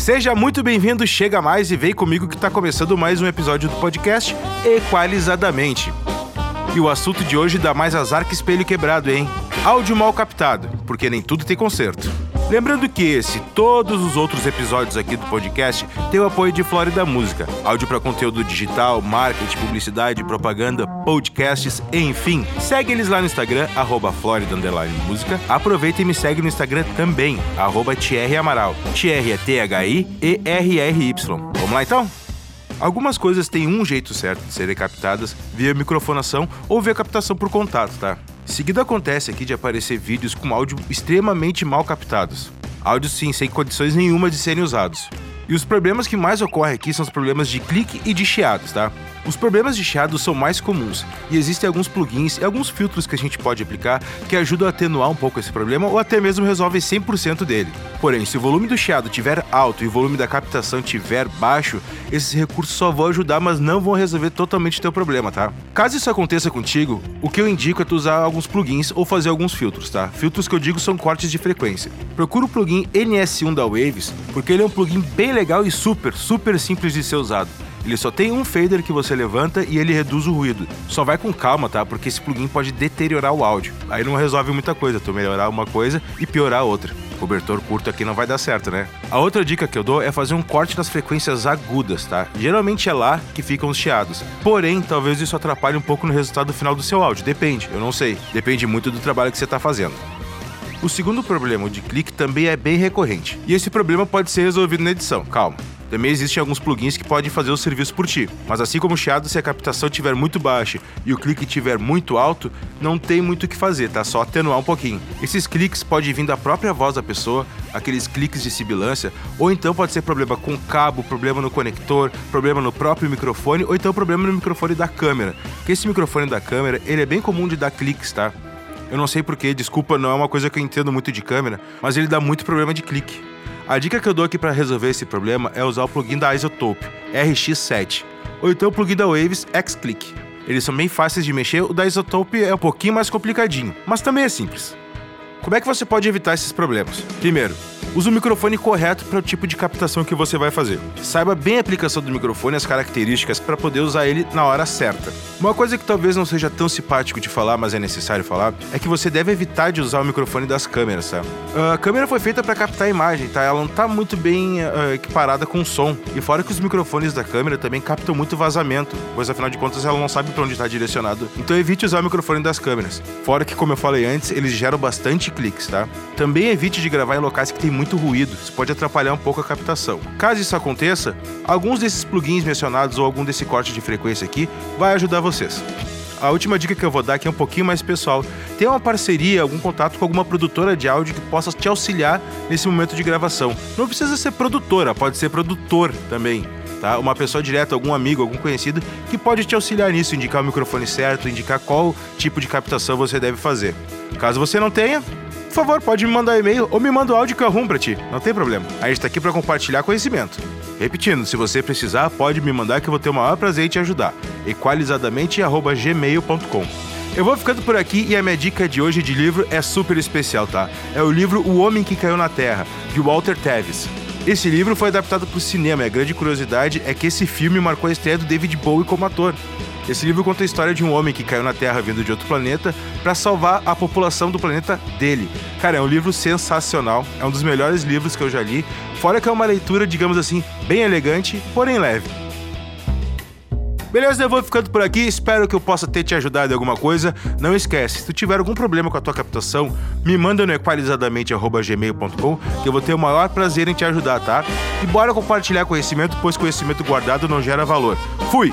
Seja muito bem-vindo, chega mais e vem comigo que tá começando mais um episódio do podcast Equalizadamente. E o assunto de hoje dá mais azar que espelho quebrado, hein? Áudio mal captado, porque nem tudo tem conserto. Lembrando que esse e todos os outros episódios aqui do podcast têm o apoio de Flórida Música, áudio para conteúdo digital, marketing, publicidade, propaganda, podcasts, enfim. Segue eles lá no Instagram, arroba Música. Aproveita e me segue no Instagram também, arroba Thierry Amaral. Thierry é T-H-I-E-R-R-Y. Vamos lá então? Algumas coisas têm um jeito certo de serem captadas via microfonação ou via captação por contato, tá? Seguido acontece aqui de aparecer vídeos com áudio extremamente mal captados. Áudios sim, sem condições nenhuma de serem usados. E os problemas que mais ocorrem aqui são os problemas de clique e de chiados, tá? Os problemas de chiado são mais comuns e existem alguns plugins e alguns filtros que a gente pode aplicar que ajudam a atenuar um pouco esse problema ou até mesmo resolvem 100% dele. Porém, se o volume do chiado estiver alto e o volume da captação estiver baixo, esses recursos só vão ajudar, mas não vão resolver totalmente o teu problema, tá? Caso isso aconteça contigo, o que eu indico é tu usar alguns plugins ou fazer alguns filtros, tá? Filtros que eu digo são cortes de frequência. Procura o plugin NS1 da Waves, porque ele é um plugin bem legal e super, super simples de ser usado. Ele só tem um fader que você levanta e ele reduz o ruído. Só vai com calma, tá? Porque esse plugin pode deteriorar o áudio. Aí não resolve muita coisa, tu melhorar uma coisa e piorar outra. Cobertor curto aqui não vai dar certo, né? A outra dica que eu dou é fazer um corte nas frequências agudas, tá? Geralmente é lá que ficam os chiados. Porém, talvez isso atrapalhe um pouco no resultado final do seu áudio. Depende, eu não sei. Depende muito do trabalho que você está fazendo. O segundo problema, o de clique, também é bem recorrente. E esse problema pode ser resolvido na edição. Calma. Também existem alguns plugins que podem fazer o serviço por ti. Mas assim como o chiado, se a captação estiver muito baixa e o clique estiver muito alto, não tem muito o que fazer, tá? Só atenuar um pouquinho. Esses cliques podem vir da própria voz da pessoa, aqueles cliques de sibilância, ou então pode ser problema com cabo, problema no conector, problema no próprio microfone, ou então problema no microfone da câmera. Que esse microfone da câmera, ele é bem comum de dar cliques, tá? Eu não sei porquê, desculpa, não é uma coisa que eu entendo muito de câmera, mas ele dá muito problema de clique. A dica que eu dou aqui para resolver esse problema é usar o plugin da Isotope, RX7, ou então o plugin da Waves X-Click. Eles são bem fáceis de mexer, o da Isotope é um pouquinho mais complicadinho, mas também é simples. Como é que você pode evitar esses problemas? Primeiro, Use o microfone correto para o tipo de captação que você vai fazer. Saiba bem a aplicação do microfone e as características para poder usar ele na hora certa. Uma coisa que talvez não seja tão simpático de falar, mas é necessário falar, é que você deve evitar de usar o microfone das câmeras, tá? A câmera foi feita para captar a imagem, tá? Ela não tá muito bem uh, equiparada com o som. E fora que os microfones da câmera também captam muito vazamento, pois afinal de contas ela não sabe para onde está direcionado. Então evite usar o microfone das câmeras. Fora que, como eu falei antes, eles geram bastante cliques, tá? Também evite de gravar em locais que tem muito ruído, isso pode atrapalhar um pouco a captação. Caso isso aconteça, alguns desses plugins mencionados ou algum desse corte de frequência aqui vai ajudar vocês. A última dica que eu vou dar aqui é um pouquinho mais pessoal. Tem uma parceria, algum contato com alguma produtora de áudio que possa te auxiliar nesse momento de gravação. Não precisa ser produtora, pode ser produtor também. Tá? Uma pessoa direta, algum amigo, algum conhecido que pode te auxiliar nisso, indicar o microfone certo, indicar qual tipo de captação você deve fazer. Caso você não tenha, por favor, pode me mandar e-mail ou me manda o áudio que eu arrumo pra ti. Não tem problema. A gente tá aqui para compartilhar conhecimento. Repetindo, se você precisar, pode me mandar que eu vou ter o maior prazer em te ajudar. equalizadamente.gmail.com eu vou ficando por aqui e a minha dica de hoje de livro é super especial, tá? É o livro O Homem que Caiu na Terra, de Walter Tevis. Esse livro foi adaptado para o cinema e a grande curiosidade é que esse filme marcou a estreia do David Bowie como ator. Esse livro conta a história de um homem que caiu na Terra vindo de outro planeta para salvar a população do planeta dele. Cara, é um livro sensacional, é um dos melhores livros que eu já li, fora que é uma leitura, digamos assim, bem elegante, porém leve. Beleza, eu vou ficando por aqui, espero que eu possa ter te ajudado em alguma coisa. Não esquece, se tu tiver algum problema com a tua captação, me manda no equalizadamente.gmail.com que eu vou ter o maior prazer em te ajudar, tá? E bora compartilhar conhecimento, pois conhecimento guardado não gera valor. Fui!